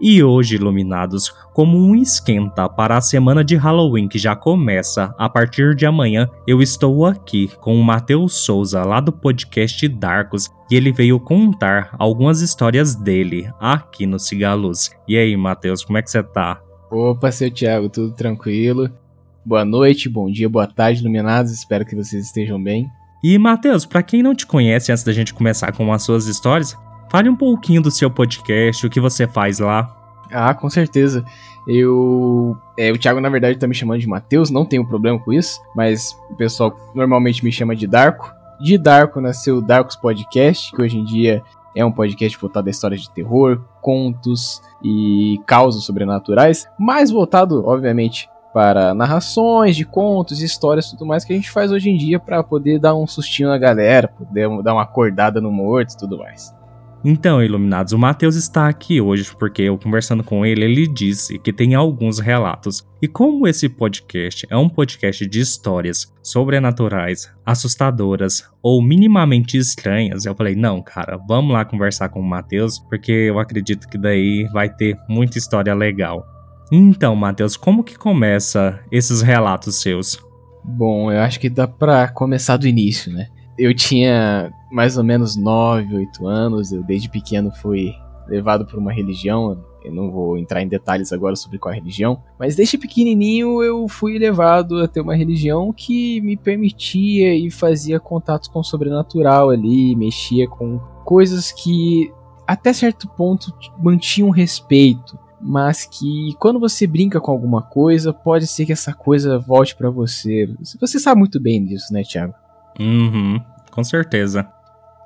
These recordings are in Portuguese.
E hoje, iluminados, como um esquenta para a semana de Halloween que já começa a partir de amanhã, eu estou aqui com o Matheus Souza lá do podcast Darkos e ele veio contar algumas histórias dele aqui no Cigaluz. E aí, Matheus, como é que você tá? Opa, seu Thiago, tudo tranquilo? Boa noite, bom dia, boa tarde, iluminados, espero que vocês estejam bem. E, Matheus, para quem não te conhece, antes da gente começar com as suas histórias, Fale um pouquinho do seu podcast, o que você faz lá. Ah, com certeza. Eu. É, o Thiago, na verdade, tá me chamando de Matheus, não tenho problema com isso, mas o pessoal normalmente me chama de Darko. De Darko nasceu o Darkos Podcast, que hoje em dia é um podcast voltado a histórias de terror, contos e causas sobrenaturais, mais voltado, obviamente, para narrações de contos, histórias tudo mais que a gente faz hoje em dia para poder dar um sustinho na galera, poder dar uma acordada no morto e tudo mais. Então, iluminados, o Matheus está aqui hoje porque eu conversando com ele, ele disse que tem alguns relatos. E como esse podcast é um podcast de histórias sobrenaturais, assustadoras ou minimamente estranhas, eu falei: "Não, cara, vamos lá conversar com o Matheus, porque eu acredito que daí vai ter muita história legal". Então, Matheus, como que começa esses relatos seus? Bom, eu acho que dá para começar do início, né? Eu tinha mais ou menos 9, 8 anos. Eu desde pequeno fui levado por uma religião. Eu não vou entrar em detalhes agora sobre qual religião, mas desde pequenininho eu fui levado a ter uma religião que me permitia e fazia contatos com o sobrenatural ali, mexia com coisas que até certo ponto mantinham respeito, mas que quando você brinca com alguma coisa, pode ser que essa coisa volte para você. Você sabe muito bem disso, né, Thiago? Uhum, com certeza.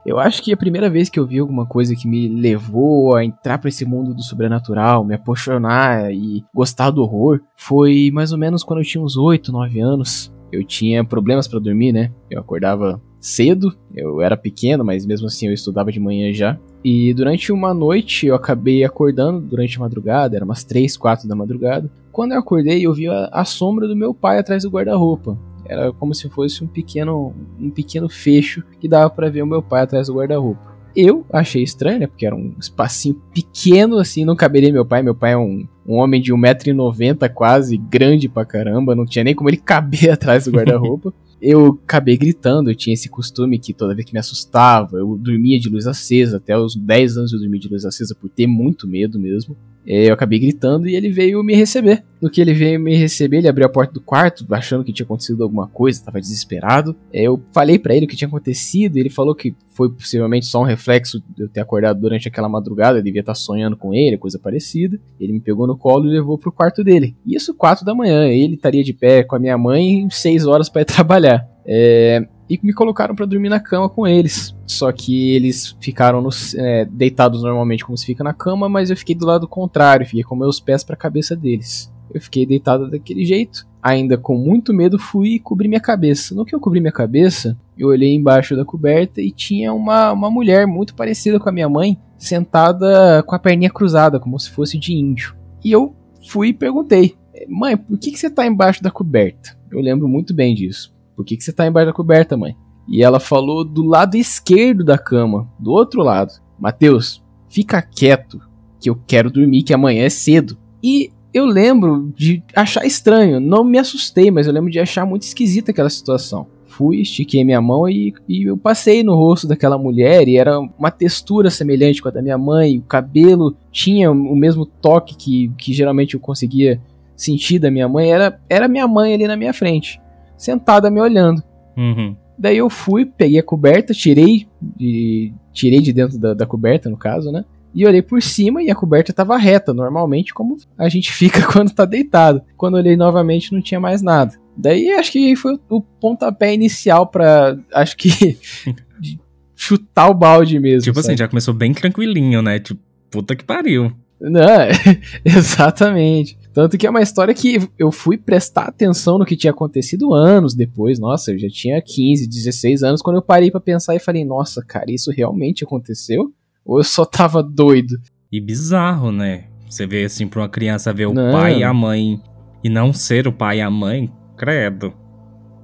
Eu acho que a primeira vez que eu vi alguma coisa que me levou a entrar para esse mundo do sobrenatural, me apaixonar e gostar do horror, foi mais ou menos quando eu tinha uns 8, 9 anos. Eu tinha problemas para dormir, né? Eu acordava cedo, eu era pequeno, mas mesmo assim eu estudava de manhã já. E durante uma noite eu acabei acordando durante a madrugada, era umas 3, 4 da madrugada. Quando eu acordei, eu vi a, a sombra do meu pai atrás do guarda-roupa. Era como se fosse um pequeno, um pequeno fecho que dava para ver o meu pai atrás do guarda-roupa. Eu achei estranho, né? Porque era um espacinho pequeno, assim, não caberia meu pai. Meu pai é um, um homem de 1,90m quase, grande pra caramba, não tinha nem como ele caber atrás do guarda-roupa. eu acabei gritando, eu tinha esse costume que toda vez que me assustava, eu dormia de luz acesa, até os 10 anos eu dormi de luz acesa por ter muito medo mesmo. É, eu acabei gritando e ele veio me receber. No que ele veio me receber, ele abriu a porta do quarto, achando que tinha acontecido alguma coisa, estava desesperado. É, eu falei para ele o que tinha acontecido, ele falou que foi possivelmente só um reflexo de eu ter acordado durante aquela madrugada, eu devia estar sonhando com ele, coisa parecida. Ele me pegou no colo e levou pro quarto dele. Isso quatro da manhã, ele estaria de pé com a minha mãe seis horas para ir trabalhar. É, e me colocaram para dormir na cama com eles. Só que eles ficaram é, deitados normalmente como se fica na cama, mas eu fiquei do lado contrário, fiquei com meus pés para a cabeça deles. Eu fiquei deitado daquele jeito, ainda com muito medo fui cobrir minha cabeça. No que eu cobri minha cabeça, eu olhei embaixo da coberta e tinha uma, uma mulher muito parecida com a minha mãe, sentada com a perninha cruzada, como se fosse de índio. E eu fui e perguntei: Mãe, por que, que você está embaixo da coberta? Eu lembro muito bem disso. Por que, que você tá embaixo da coberta, mãe? E ela falou do lado esquerdo da cama, do outro lado. Mateus, fica quieto, que eu quero dormir, que amanhã é cedo. E eu lembro de achar estranho, não me assustei, mas eu lembro de achar muito esquisita aquela situação. Fui, estiquei minha mão e, e eu passei no rosto daquela mulher e era uma textura semelhante com a da minha mãe. O cabelo tinha o mesmo toque que, que geralmente eu conseguia sentir da minha mãe. Era, era minha mãe ali na minha frente sentada me olhando. Uhum. Daí eu fui, peguei a coberta, tirei de, tirei de dentro da, da coberta, no caso, né? E olhei por cima e a coberta estava reta, normalmente como a gente fica quando tá deitado. Quando olhei novamente não tinha mais nada. Daí acho que foi o pontapé inicial para acho que chutar o balde mesmo. Tipo assim, sabe? assim, já começou bem tranquilinho, né? Tipo, puta que pariu. Não, exatamente. Tanto que é uma história que eu fui prestar atenção no que tinha acontecido anos depois. Nossa, eu já tinha 15, 16 anos quando eu parei para pensar e falei: "Nossa, cara, isso realmente aconteceu? Ou eu só tava doido?" E bizarro, né? Você vê assim pra uma criança ver o não. pai e a mãe e não ser o pai e a mãe, credo.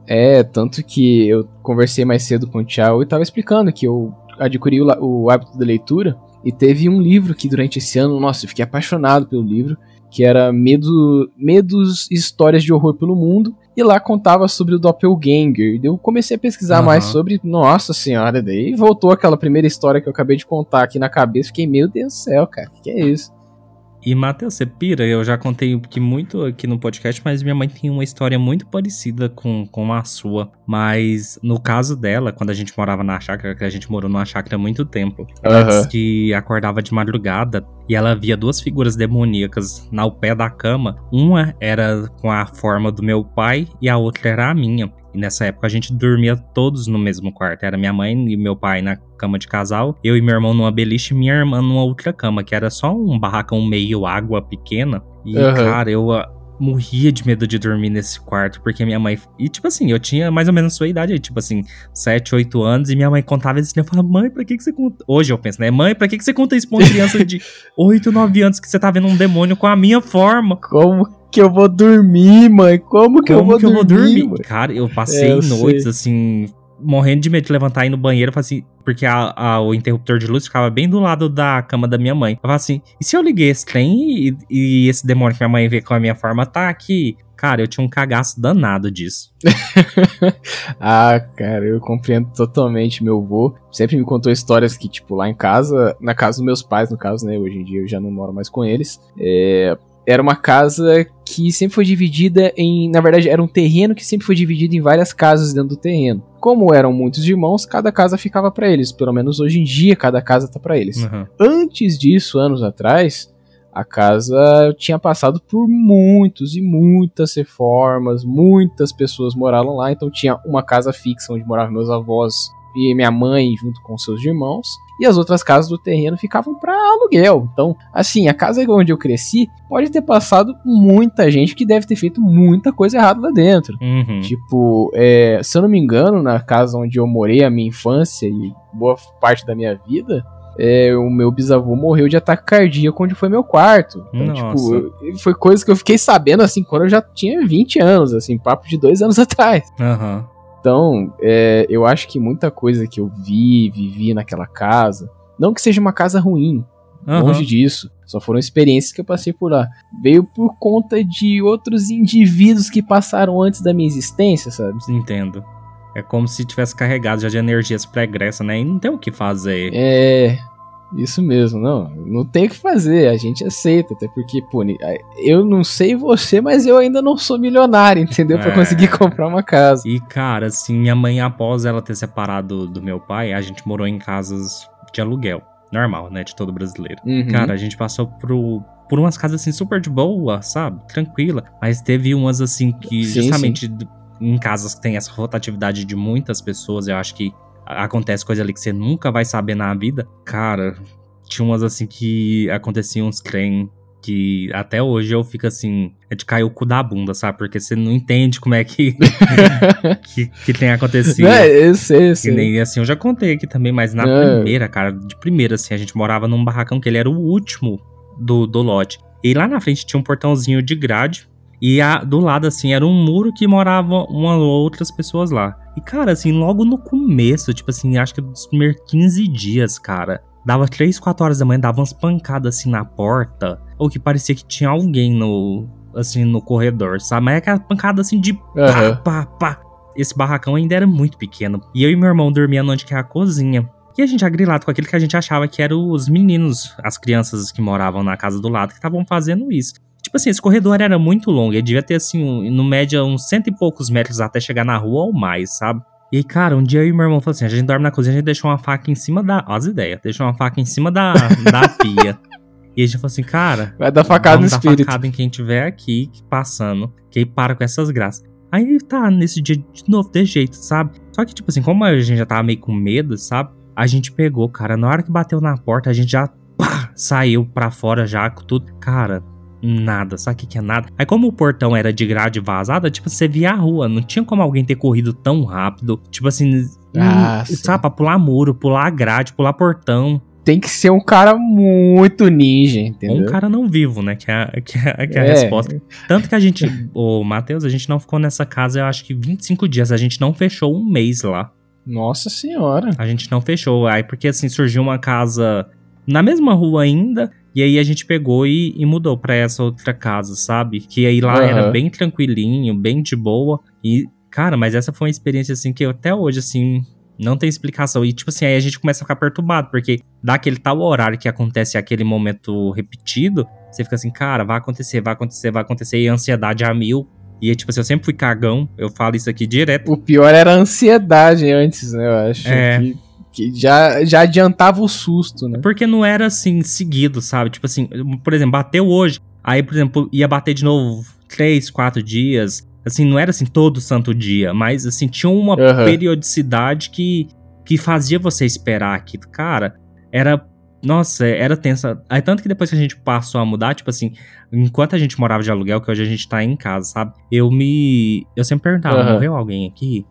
É, tanto que eu conversei mais cedo com o Thiago e tava explicando que eu adquiri o, o hábito da leitura e teve um livro que durante esse ano, nossa, eu fiquei apaixonado pelo livro, que era Medo, Medos e Histórias de Horror pelo Mundo, e lá contava sobre o Doppelganger. Eu comecei a pesquisar uhum. mais sobre, nossa senhora, daí voltou aquela primeira história que eu acabei de contar aqui na cabeça, fiquei, meu Deus do céu, cara, que, que é isso? E Matheus, você pira, eu já contei que muito aqui no podcast, mas minha mãe tem uma história muito parecida com, com a sua. Mas no caso dela, quando a gente morava na chácara, que a gente morou numa chácara há muito tempo, ela uhum. disse que acordava de madrugada e ela via duas figuras demoníacas no pé da cama. Uma era com a forma do meu pai e a outra era a minha. E nessa época a gente dormia todos no mesmo quarto. Era minha mãe e meu pai na cama de casal, eu e meu irmão numa beliche e minha irmã numa outra cama, que era só um barracão meio água pequena. E, uhum. cara, eu uh, morria de medo de dormir nesse quarto, porque minha mãe. E, tipo assim, eu tinha mais ou menos a sua idade aí, tipo assim, 7, 8 anos, e minha mãe contava isso, e eu falava, mãe, pra que, que você conta. Hoje eu penso, né? Mãe, pra que, que você conta isso pra uma criança de 8, 9 anos que você tá vendo um demônio com a minha forma? Como que eu vou dormir, mãe? Como que, Como eu, vou que dormir, eu vou dormir? Cara, eu passei é, eu noites sei. assim, morrendo de medo de levantar e ir no banheiro, assim, porque a, a, o interruptor de luz ficava bem do lado da cama da minha mãe. Eu falava assim, e se eu liguei esse trem e, e esse demônio que minha mãe vê com a minha forma tá aqui? Cara, eu tinha um cagaço danado disso. ah, cara, eu compreendo totalmente. Meu avô sempre me contou histórias que, tipo, lá em casa, na casa dos meus pais, no caso, né? Hoje em dia eu já não moro mais com eles. É, era uma casa que sempre foi dividida em. Na verdade, era um terreno que sempre foi dividido em várias casas dentro do terreno. Como eram muitos irmãos, cada casa ficava para eles. Pelo menos hoje em dia, cada casa tá para eles. Uhum. Antes disso, anos atrás, a casa tinha passado por muitos e muitas reformas, muitas pessoas moravam lá, então tinha uma casa fixa onde moravam meus avós e minha mãe junto com seus irmãos e as outras casas do terreno ficavam para aluguel. Então, assim, a casa onde eu cresci pode ter passado muita gente que deve ter feito muita coisa errada lá dentro. Uhum. Tipo, é, se eu não me engano, na casa onde eu morei a minha infância e boa parte da minha vida, é, o meu bisavô morreu de ataque cardíaco onde foi meu quarto. Então, tipo, eu, foi coisa que eu fiquei sabendo, assim, quando eu já tinha 20 anos, assim, papo de dois anos atrás. Aham. Uhum. Então, é, eu acho que muita coisa que eu vi, vivi naquela casa, não que seja uma casa ruim, uhum. longe disso, só foram experiências que eu passei por lá. Veio por conta de outros indivíduos que passaram antes da minha existência, sabe? Entendo. É como se tivesse carregado já de energias pregressas, né? E não tem o que fazer. É. Isso mesmo, não. Não tem o que fazer, a gente aceita, até porque, pô, eu não sei você, mas eu ainda não sou milionário, entendeu? Pra é. conseguir comprar uma casa. E, cara, assim, minha mãe, após ela ter separado do meu pai, a gente morou em casas de aluguel. Normal, né? De todo brasileiro. Uhum. Cara, a gente passou pro, por umas casas assim super de boa, sabe? Tranquila. Mas teve umas assim que, sim, justamente sim. em casas que tem essa rotatividade de muitas pessoas, eu acho que acontece coisa ali que você nunca vai saber na vida. Cara, tinha umas assim que aconteciam uns trem que até hoje eu fico assim, é de cair o cu da bunda, sabe? Porque você não entende como é que que, que, tem acontecido. É, eu sei. E nem assim, eu já contei aqui também, mas na é. primeira, cara, de primeira, assim, a gente morava num barracão que ele era o último do, do lote. E lá na frente tinha um portãozinho de grade e a, do lado, assim, era um muro que moravam uma ou outras pessoas lá. E, cara, assim, logo no começo, tipo assim, acho que dos primeiros 15 dias, cara, dava 3, 4 horas da manhã, dava umas pancadas assim na porta. Ou que parecia que tinha alguém no. Assim, no corredor, sabe? Mas é aquela pancada assim de uhum. pá, pá, pá. Esse barracão ainda era muito pequeno. E eu e meu irmão dormiam onde que é a cozinha. E a gente agrilado com aquilo que a gente achava que eram os meninos, as crianças que moravam na casa do lado, que estavam fazendo isso. Tipo assim, esse corredor era muito longo, ele devia ter, assim, um, no média, uns cento e poucos metros até chegar na rua ou mais, sabe? E aí, cara, um dia eu e meu irmão falou assim: a gente dorme na cozinha, a gente deixou uma faca em cima da. Ó, as ideias, deixou uma faca em cima da, da pia. E a gente falou assim, cara. Vai dar facada no espírito. Dar facada em quem tiver aqui passando, que aí para com essas graças. Aí tá, nesse dia de novo, de jeito, sabe? Só que, tipo assim, como a gente já tava meio com medo, sabe? A gente pegou, cara, na hora que bateu na porta, a gente já pá, saiu pra fora já com tudo. Cara, nada. Sabe o que, que é nada? Aí, como o portão era de grade vazada, tipo, você via a rua. Não tinha como alguém ter corrido tão rápido. Tipo assim, Ah, hum, sabe, pra pular muro, pular grade, pular portão. Tem que ser um cara muito ninja, entendeu? um cara não vivo, né? Que é, a- que é, que é a É. resposta. Tanto que a gente, ô Matheus, a gente não ficou nessa casa, eu acho que 25 dias. A gente não fechou um mês lá. Nossa senhora. A gente não fechou. Aí, porque assim, surgiu uma casa na mesma rua ainda. E aí a gente pegou e, e mudou pra essa outra casa, sabe? Que aí lá Aham. era bem tranquilinho, bem de boa. E, cara, mas essa foi uma experiência assim que eu, até hoje, assim, não tem explicação. E, tipo assim, aí a gente começa a ficar perturbado, porque dá aquele tal horário que acontece aquele momento repetido, você fica assim, cara, vai acontecer, vai acontecer, vai acontecer, e a ansiedade a mil. E, tipo assim, eu sempre fui cagão, eu falo isso aqui direto. O pior era a ansiedade antes, né? Eu acho É. que, que já, já adiantava o susto, né? Porque não era assim, seguido, sabe? Tipo assim, por exemplo, bateu hoje, aí, por exemplo, ia bater de novo três, quatro dias. Assim, não era assim todo santo dia, mas assim, tinha uma Aham. periodicidade que, que fazia você esperar aquilo. Cara, era. Nossa, era tensa. Aí tanto que depois que a gente passou a mudar, tipo assim, enquanto a gente morava de aluguel, que hoje a gente tá em casa, sabe? Eu me. Eu sempre perguntava, Aham. morreu alguém aqui?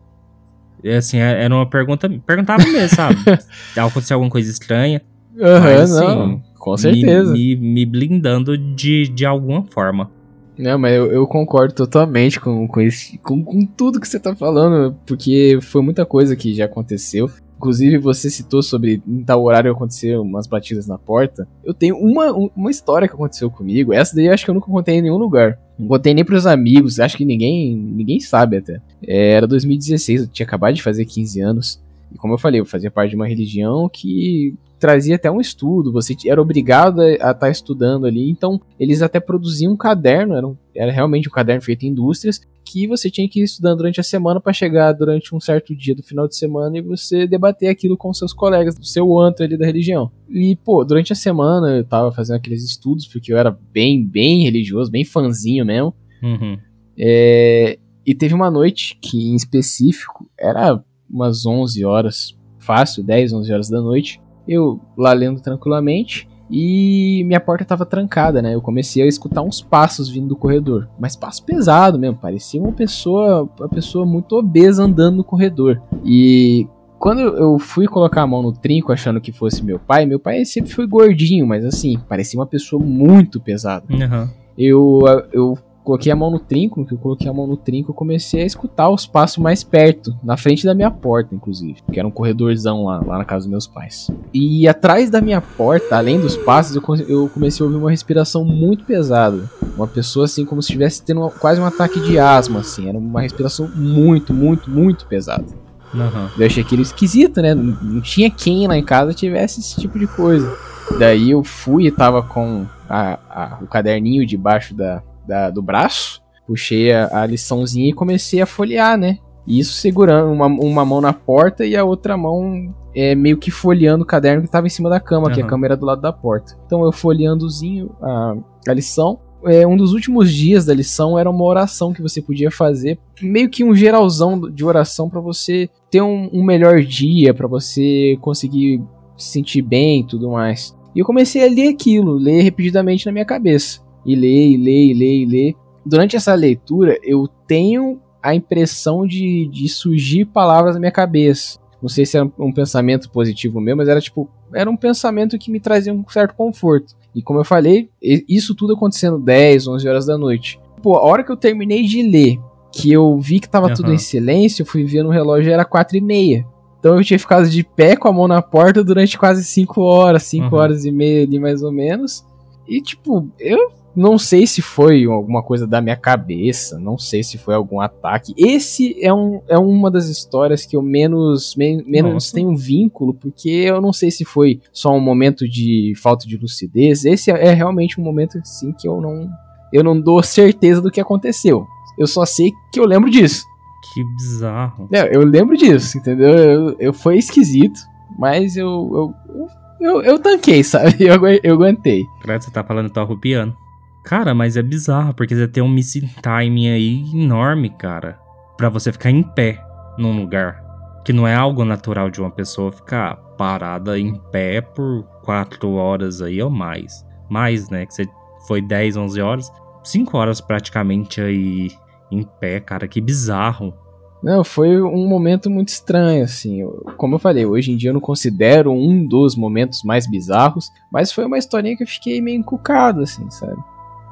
E, assim, era uma pergunta. Perguntava mesmo, sabe? Aconteceu alguma coisa estranha. Aham, Mas, não. assim, Com certeza. Me, me, me blindando de, de alguma forma. Não, mas eu, eu concordo totalmente com, com, esse, com, com tudo que você tá falando, porque foi muita coisa que já aconteceu. Inclusive, você citou sobre em tal horário acontecer umas batidas na porta. Eu tenho uma, um- uma história que aconteceu comigo. Essa daí eu acho que eu nunca contei em nenhum lugar. Não contei nem pros amigos, acho que ninguém, ninguém sabe até. É, era 2016, eu tinha acabado de fazer 15 anos. E como eu falei, eu fazia parte de uma religião que trazia até um estudo, você era obrigado a estar estudando ali, então eles até produziam um caderno, era, um- era realmente um caderno feito em indústrias, que você tinha que ir estudando durante a semana para chegar durante um certo dia do final de semana e você debater aquilo com seus colegas do seu antro ali da religião. E, pô, durante a semana eu tava fazendo aqueles estudos, porque eu era bem, bem religioso, bem fanzinho mesmo, Uhum. é, e teve uma noite que, em específico, era umas 11 horas, fácil, 10, 11 horas da noite. Eu lá lendo tranquilamente e minha porta tava trancada, né? Eu comecei a escutar uns passos vindo do corredor, mas passo pesado mesmo, parecia uma pessoa, uma pessoa muito obesa andando no corredor. E quando eu fui colocar a mão no trinco achando que fosse meu pai, meu pai sempre foi gordinho, mas assim, parecia uma pessoa muito pesada Uhum. eu, eu coloquei a mão no trinco, no que eu coloquei a mão no trinco, eu comecei a escutar os passos mais perto, na frente da minha porta, inclusive, que era um corredorzão lá, lá na casa dos meus pais. E atrás da minha porta, além dos passos, eu comecei a ouvir uma respiração muito pesada. Uma pessoa assim, como se estivesse tendo uma- quase um ataque de asma, assim. Era uma respiração muito, muito, muito pesada. Uhum. Eu achei aquilo esquisito, né? Não, não tinha quem lá em casa tivesse esse tipo de coisa. Daí eu fui e tava com a- a- o caderninho debaixo da, da- do braço, puxei a, a liçãozinha e comecei a folhear, né? Isso segurando uma, uma mão na porta e a outra mão é, meio que folheando o caderno que tava em cima da cama, que a Aham. cama era do lado da porta. Então eu folheandozinho a, a lição. É, um dos últimos dias da lição era uma oração que você podia fazer, meio que um geralzão de oração pra você ter um, um melhor dia, pra você conseguir se sentir bem e tudo mais. E eu comecei a ler aquilo, ler repetidamente na minha cabeça. E ler, e ler, e ler, e ler. Durante essa leitura, eu tenho a impressão de, de surgir palavras na minha cabeça. Não sei se era um pensamento positivo meu, mas era tipo, era um pensamento que me trazia um certo conforto. E como eu falei, isso tudo acontecendo 10, 11 horas da noite. Pô, a hora que eu terminei de ler, que eu vi que tava tudo Aham. em silêncio, eu fui ver no relógio era 4 e meia. Então eu tinha ficado de pé com a mão na porta durante quase 5 horas, 5 Uhum. horas e meia ali mais ou menos. E tipo, eu não sei se foi alguma coisa da minha cabeça, não sei se foi algum ataque. Esse é, um, é uma das histórias que eu menos, men- menos Nossa. tenho vínculo, porque eu não sei se foi só um momento de falta de lucidez. Esse é, é realmente um momento assim que eu não, eu não dou certeza do que aconteceu. Eu só sei que eu lembro disso. Que bizarro. É, eu lembro disso, entendeu? Eu, eu foi esquisito, mas eu eu, eu, eu, tanquei, sabe? Eu, eu aguentei. Credo, você tá falando, tá arrupiando. Cara, mas é bizarro, porque você tem um missing time aí enorme, cara. Pra você ficar em pé num lugar. Que não é algo natural de uma pessoa ficar parada em pé por quatro horas aí ou mais. Mais, né? Que você foi 10, 11 horas. 5 horas praticamente aí em pé, cara, que bizarro. Não, foi um momento muito estranho, assim. Como eu falei, hoje em dia eu não considero um dos momentos mais bizarros, mas foi uma historinha que eu fiquei meio encucado, assim, sabe?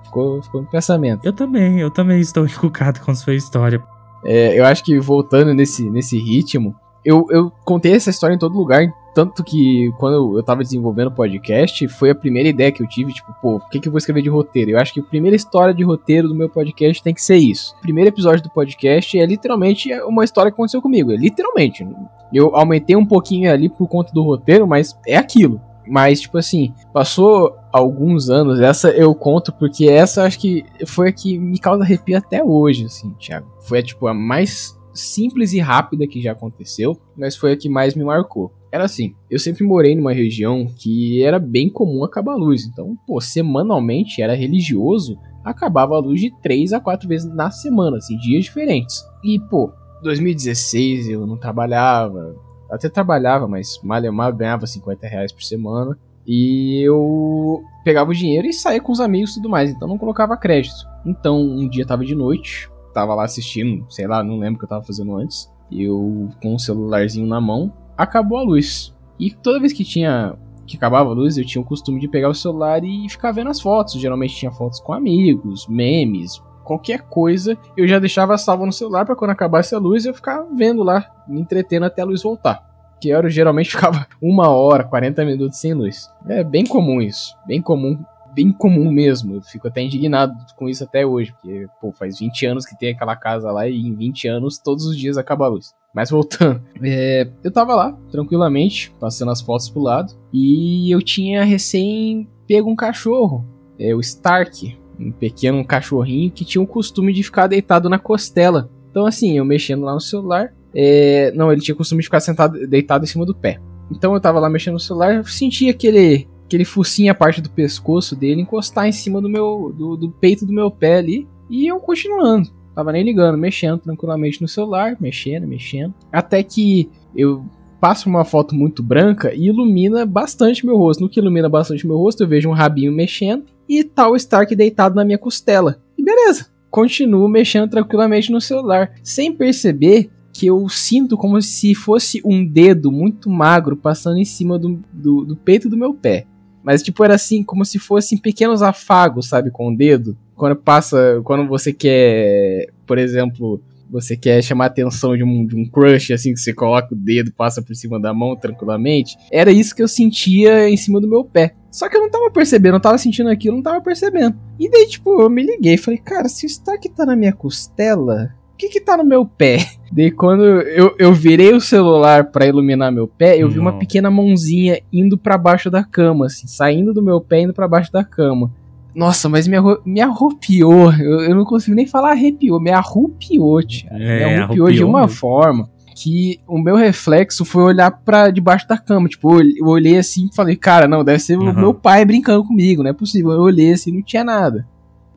Ficou, ficou no pensamento. Eu também, eu também estou encucado com sua história. É, eu acho que voltando nesse, nesse ritmo, eu, eu contei essa história em todo lugar, tanto que quando eu tava desenvolvendo o podcast, foi a primeira ideia que eu tive, tipo, pô, o que, que eu vou escrever de roteiro? Eu acho que a primeira história de roteiro do meu podcast tem que ser isso. O primeiro episódio do podcast é literalmente uma história que aconteceu comigo, é literalmente. Eu aumentei um pouquinho ali por conta do roteiro, mas é aquilo. Mas, tipo assim, passou alguns anos, essa eu conto porque essa acho que foi a que me causa arrepio até hoje, assim, Thiago. Foi, tipo, a mais simples e rápida que já aconteceu, mas foi a que mais me marcou era assim, eu sempre morei numa região que era bem comum acabar a luz. Então, pô, semanalmente era religioso, acabava a luz de 3 a 4 vezes na semana, assim, dias diferentes. E, pô, 2016 eu não trabalhava, até trabalhava, mas mal mal ganhava 50 reais por semana. E eu pegava o dinheiro e saía com os amigos e tudo mais, então não colocava crédito. Então, um dia tava de noite, tava lá assistindo, sei lá, não lembro o que eu tava fazendo antes. Eu com o celularzinho na mão, acabou a luz. E toda vez que tinha que acabava a luz, eu tinha o costume de pegar o celular e ficar vendo as fotos. Geralmente tinha fotos com amigos, memes, qualquer coisa, eu já deixava salvo no celular para quando acabasse a luz eu ficar vendo lá, me entretendo até a luz voltar. Que eu geralmente ficava uma hora, 40 minutos sem luz. É bem comum isso, bem comum bem comum mesmo. Eu fico até indignado com isso até hoje, porque, pô, faz 20 anos que tem aquela casa lá e em 20 anos todos os dias acaba a luz. Mas voltando, é, eu tava lá, tranquilamente, passando as fotos pro lado, e eu tinha recém pego um cachorro, é, o Stark, um pequeno cachorrinho que tinha o costume de ficar deitado na costela. Então, assim, eu mexendo lá no celular, é, não, ele tinha o costume de ficar sentado, deitado em cima do pé. Então eu tava lá mexendo no celular, eu senti aquele aquele focinho, a parte do pescoço dele, encostar em cima do meu do, do peito do meu pé ali. E eu continuando. Tava nem ligando, mexendo tranquilamente no celular, mexendo, mexendo. Até que eu passo uma foto muito branca e ilumina bastante meu rosto. No que ilumina bastante meu rosto, eu vejo um rabinho mexendo e tal tá Stark deitado na minha costela. E beleza, continuo mexendo tranquilamente no celular, sem perceber que eu sinto como se fosse um dedo muito magro passando em cima do, do, do peito do meu pé. Mas, tipo, era assim, como se fossem pequenos afagos, sabe, com o dedo. Quando passa, quando você quer, por exemplo, você quer chamar a atenção de um, de um crush, assim, que você coloca o dedo, passa por cima da mão tranquilamente. Era isso que eu sentia em cima do meu pé. Só que eu não tava percebendo, eu tava sentindo aquilo, não tava percebendo. E daí, tipo, eu me liguei, falei, cara, se o Stark tá na minha costela, o que que tá no meu pé? Daí quando eu, eu virei o celular para iluminar meu pé, eu vi uma pequena mãozinha indo para baixo da cama, assim, saindo do meu pé indo para baixo da cama. Nossa, mas me, arru me arrupiou. Eu, eu, não consigo nem falar arrepiou, me arrupiou, tia. É, me arrupiou, arrupiou de uma mesmo. forma que o meu reflexo foi olhar para debaixo da cama. Tipo, eu olhei assim e falei, cara, não, deve ser uhum. o meu pai brincando comigo, não é possível. Eu olhei assim não tinha nada.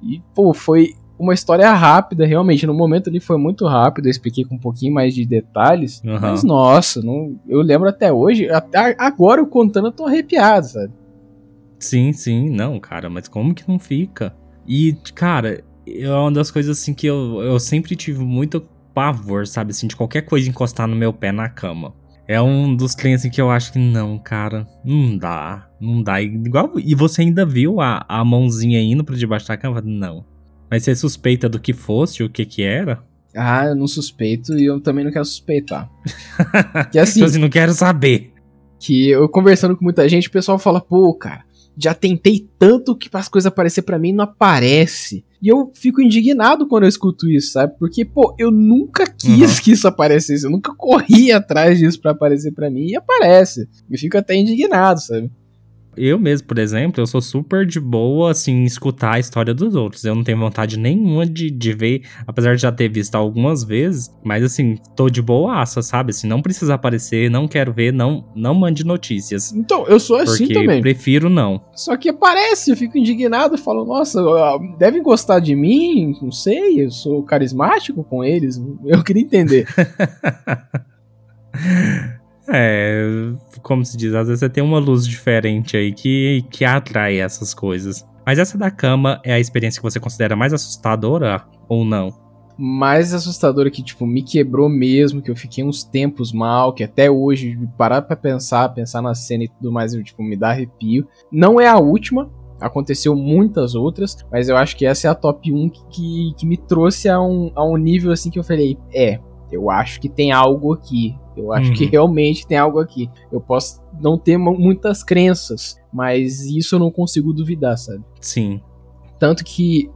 E, pô, foi uma história rápida, realmente. No momento ali foi muito rápido, eu expliquei com um pouquinho mais de detalhes. Uhum. Mas, nossa, não, eu lembro até hoje, até agora eu contando, eu tô arrepiado, sabe? Sim, sim, não, cara, mas como que não fica? E, cara, é uma das coisas assim que eu, eu sempre tive muito pavor, sabe, assim, de qualquer coisa encostar no meu pé na cama. É um dos trens assim, que eu acho que não, cara. Não dá. Não dá. Igual, e você ainda viu a, a mãozinha indo pra debaixo da cama? Não. Mas você suspeita do que fosse, o que que era? Ah, eu não suspeito e eu também não quero suspeitar. que assim, então, assim, não quero saber. Que eu conversando com muita gente, o pessoal fala, pô, cara, já tentei tanto que as coisas aparecer para mim não aparece. E eu fico indignado quando eu escuto isso, sabe? Porque, pô, eu nunca quis uhum. que isso aparecesse, eu nunca corri atrás disso para aparecer para mim e aparece. Eu fico até indignado, sabe? Eu mesmo, por exemplo, eu sou super de boa, assim, escutar a história dos outros. Eu não tenho vontade nenhuma de, de ver, apesar de já ter visto algumas vezes, mas assim, tô de boaça, sabe? Assim, não precisa aparecer, não quero ver, não, não mande notícias. Então, eu sou assim também. prefiro não. Só que aparece, eu fico indignado, falo, nossa, devem gostar de mim, não sei, eu sou carismático com eles, eu queria entender. É, como se diz, às vezes você tem uma luz diferente aí que, que atrai essas coisas. Mas essa da cama é a experiência que você considera mais assustadora ou não? mais assustadora que, tipo, me quebrou mesmo, que eu fiquei uns tempos mal, que até hoje, parar pra pensar, pensar na cena e tudo mais, eu, tipo, me dá arrepio. Não é a última, aconteceu muitas outras, mas eu acho que essa é a top 1 que, que me trouxe a um, a um nível, assim, que eu falei, é, eu acho que tem algo aqui. Eu acho uhum. que realmente tem algo aqui. Eu posso não ter muitas crenças, mas isso eu não consigo duvidar, sabe? Sim. Tanto que.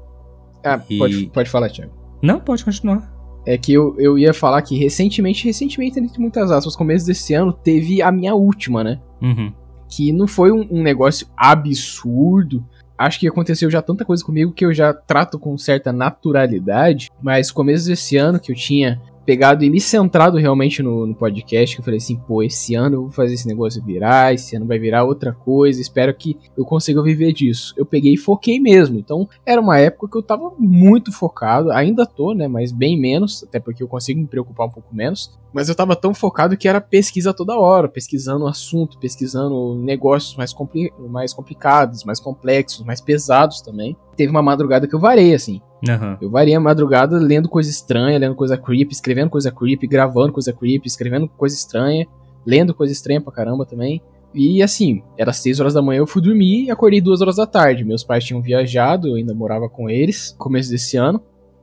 Ah, e... pode, pode falar, Thiago. Não, pode continuar. É que eu, eu ia falar que recentemente, recentemente, entre muitas aspas, começo desse ano, teve a minha última, né? Uhum. Que não foi um, um negócio absurdo. Acho que aconteceu já tanta coisa comigo que eu já trato com certa naturalidade. Mas começo desse ano que eu tinha pegado e me centrado realmente no, no, podcast, que eu falei assim, pô, esse ano eu vou fazer esse negócio virar, esse ano vai virar outra coisa, espero que eu consiga viver disso. Eu peguei e foquei mesmo. Então, era uma época que eu tava muito focado, ainda tô, né, mas bem menos, até porque eu consigo me preocupar um pouco menos. Mas eu tava tão focado que era pesquisa toda hora, pesquisando assunto, pesquisando negócios mais, compli mais complicados, mais complexos, mais pesados também. Teve uma madrugada que eu varei, assim. Uhum. Eu varei a madrugada lendo coisa estranha, lendo coisa creepy, escrevendo coisa creepy, gravando coisa creepy, escrevendo coisa estranha, lendo coisa estranha pra caramba também. E assim, era 6 horas da manhã, eu fui dormir e acordei 2 horas da tarde. Meus pais tinham viajado, eu ainda morava com eles, começo desse ano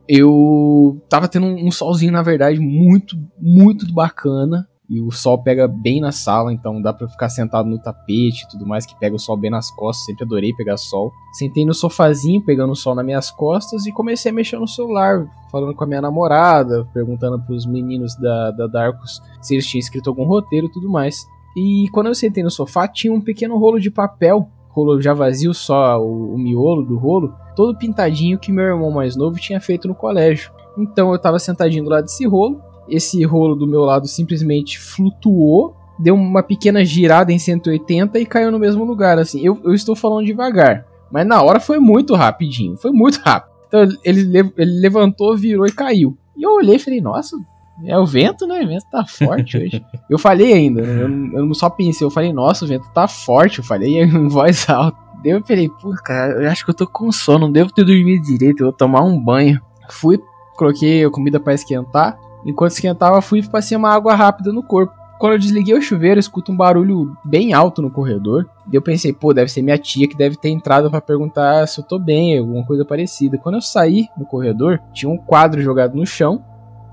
eu tava tendo um, solzinho, na verdade, muito, muito bacana. E o sol pega bem na sala, então dá para ficar sentado no tapete e tudo mais, que pega o sol bem nas costas. Sempre adorei pegar sol. Sentei no sofazinho, pegando o sol nas minhas costas e comecei a mexer no celular, falando com a minha namorada, perguntando pros meninos da, da Darkus se eles tinham escrito algum roteiro e tudo mais. E quando eu sentei no sofá, tinha um pequeno rolo de papel, rolo já vazio, só o, o miolo do rolo, todo pintadinho que meu irmão mais novo tinha feito no colégio. Então eu tava sentadinho do lado desse rolo, esse rolo do meu lado simplesmente flutuou, deu uma pequena girada em 180 e caiu no mesmo lugar. Assim, eu, eu estou falando devagar, mas na hora foi muito rapidinho, foi muito rápido. Então ele, ele levantou, virou e caiu. E eu olhei e falei, nossa, é o vento, né? O vento tá forte hoje. eu falei ainda, né? eu, eu não só pensei, eu falei, nossa, o vento tá forte. Eu falei em voz alta. Daí eu falei, pô, cara, eu acho que eu tô com sono, não devo ter dormido direito, eu vou tomar um banho. Fui, coloquei a comida para esquentar. Enquanto esquentava, fui e passei uma água rápida no corpo. Quando eu desliguei o chuveiro, eu escuto um barulho bem alto no corredor. E eu pensei, pô, deve ser minha tia que deve ter entrado para perguntar se eu tô bem, alguma coisa parecida. Quando eu saí no corredor, tinha um quadro jogado no chão.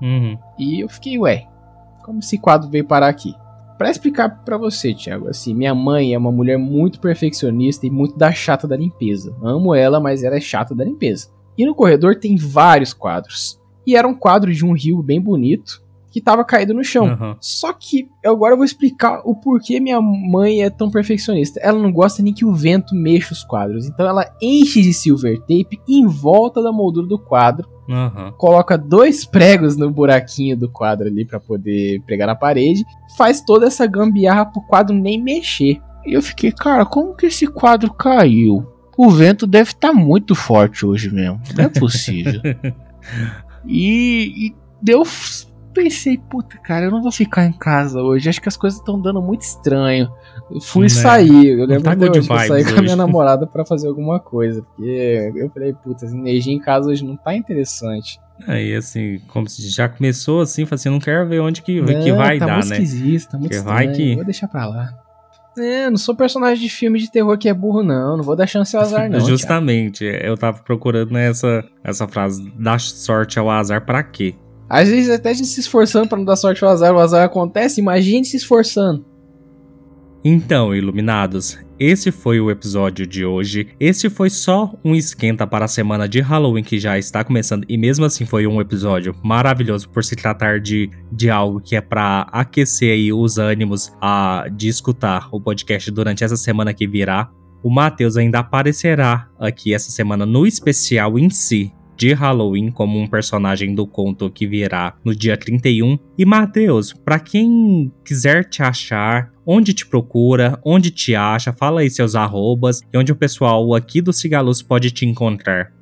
Uhum. E eu fiquei, ué, como esse quadro veio parar aqui? Para explicar para você, Thiago, assim, minha mãe é uma mulher muito perfeccionista e muito da chata da limpeza. Amo ela, mas ela é chata da limpeza. E no corredor tem vários quadros. E era um quadro de um rio bem bonito que estava caído no chão. Uhum. Só que agora eu vou explicar o porquê minha mãe é tão perfeccionista. Ela não gosta nem que o vento mexa os quadros. Então ela enche de silver tape em volta da moldura do quadro Uhum. Coloca dois pregos no buraquinho do quadro ali para poder pregar na parede. Faz toda essa gambiarra pro quadro nem mexer. E eu fiquei, cara, como que esse quadro caiu? O vento deve estar tá muito forte hoje mesmo. Não é possível. e, e deu pensei, puta, cara, eu não vou ficar em casa hoje. Acho que as coisas estão dando muito estranho. Eu fui né? sair. Eu lembro tá até hoje que eu saí com a minha namorada para fazer alguma coisa. Porque eu falei, puta, essa energia em casa hoje não tá interessante. Aí, assim, como se já começou assim, falei assim, não quero ver onde que, não, que vai tá dar, muito né? Esquisito, tá muito que vai que... Vou deixar pra lá. É, não sou personagem de filme de terror que é burro, não. Não vou dar chance ao azar, não. Justamente, eu tava procurando essa, essa frase, dar sorte ao azar para quê? Às vezes até a gente se esforçando para não dar sorte ao azar, o azar acontece, imagine se esforçando. Então, iluminados, esse foi o episódio de hoje. Esse foi só um esquenta para a semana de Halloween que já está começando e mesmo assim foi um episódio maravilhoso por se tratar de, de algo que é para aquecer aí os ânimos a, de escutar o podcast durante essa semana que virá. O Matheus ainda aparecerá aqui essa semana no especial em si, de Halloween como um personagem do conto que virá no dia 31. E Matheus, para quem quiser te achar, onde te procura, onde te acha, fala aí seus arrobas e onde o pessoal aqui do Cigaluz pode te encontrar.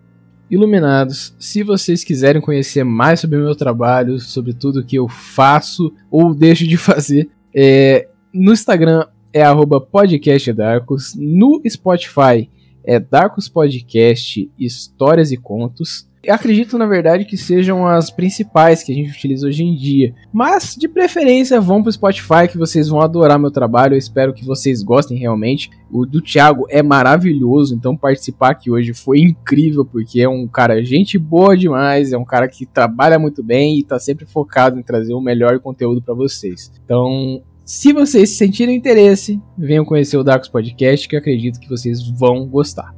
Iluminados, se vocês quiserem conhecer mais sobre o meu trabalho, sobre tudo que eu faço ou deixo de fazer, é, no Instagram é podcastdarcos, no Spotify é Darkus Podcast Histórias e Contos. Acredito, na verdade, que sejam as principais que a gente utiliza hoje em dia. Mas, de preferência, vão pro Spotify, que vocês vão adorar meu trabalho. Eu espero que vocês gostem realmente. O do Thiago é maravilhoso, então participar aqui hoje foi incrível, porque é um cara gente boa demais, é um cara que trabalha muito bem e tá sempre focado em trazer o melhor conteúdo para vocês. Então, se vocês sentirem interesse, venham conhecer o Darks Podcast, que acredito que vocês vão gostar.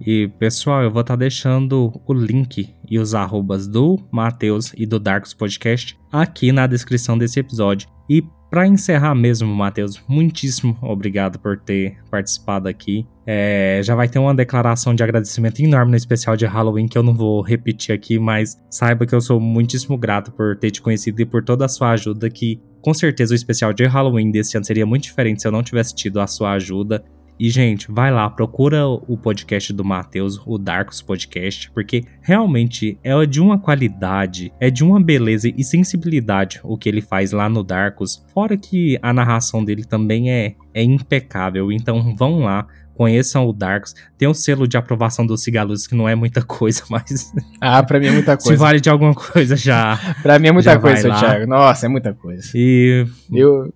E pessoal, eu vou estar tá deixando o link e os arrobas do Matheus e do Darks Podcast aqui na descrição desse episódio. E para encerrar mesmo, Matheus, muitíssimo obrigado por ter participado aqui. É, já vai ter uma declaração de agradecimento enorme no especial de Halloween que eu não vou repetir aqui, mas saiba que eu sou muitíssimo grato por ter te conhecido e por toda a sua ajuda. Que com certeza o especial de Halloween desse ano seria muito diferente se eu não tivesse tido a sua ajuda. E, gente, vai lá, procura o podcast do Matheus, o Darkos Podcast, porque realmente é de uma qualidade, é de uma beleza e sensibilidade o que ele faz lá no Darkos. Fora que a narração dele também é, é impecável. Então, vão lá, conheçam o Darks. Tem o um selo de aprovação do Cigaluz, que não é muita coisa, mas. Ah, pra mim é muita coisa. Se vale de alguma coisa já. pra mim é muita coisa, Thiago. Nossa, é muita coisa. E. Eu.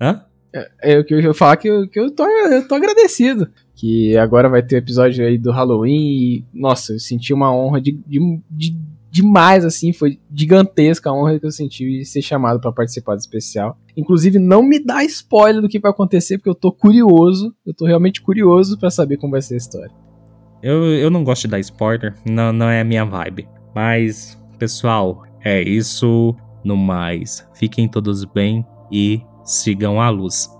Hã? É, o que eu ia falar que eu, que eu, tô, eu tô agradecido. Que agora vai ter o episódio aí do Halloween e, nossa, eu senti uma honra de, de, de demais, assim, foi gigantesca a honra que eu senti de ser chamado para participar do especial. Inclusive, não me dá spoiler do que vai acontecer, porque eu tô curioso, eu tô realmente curioso para saber como vai ser a história. Eu, eu não gosto de dar spoiler, não, não é a minha vibe. Mas, pessoal, é isso. No mais, fiquem todos bem e sigam a luz.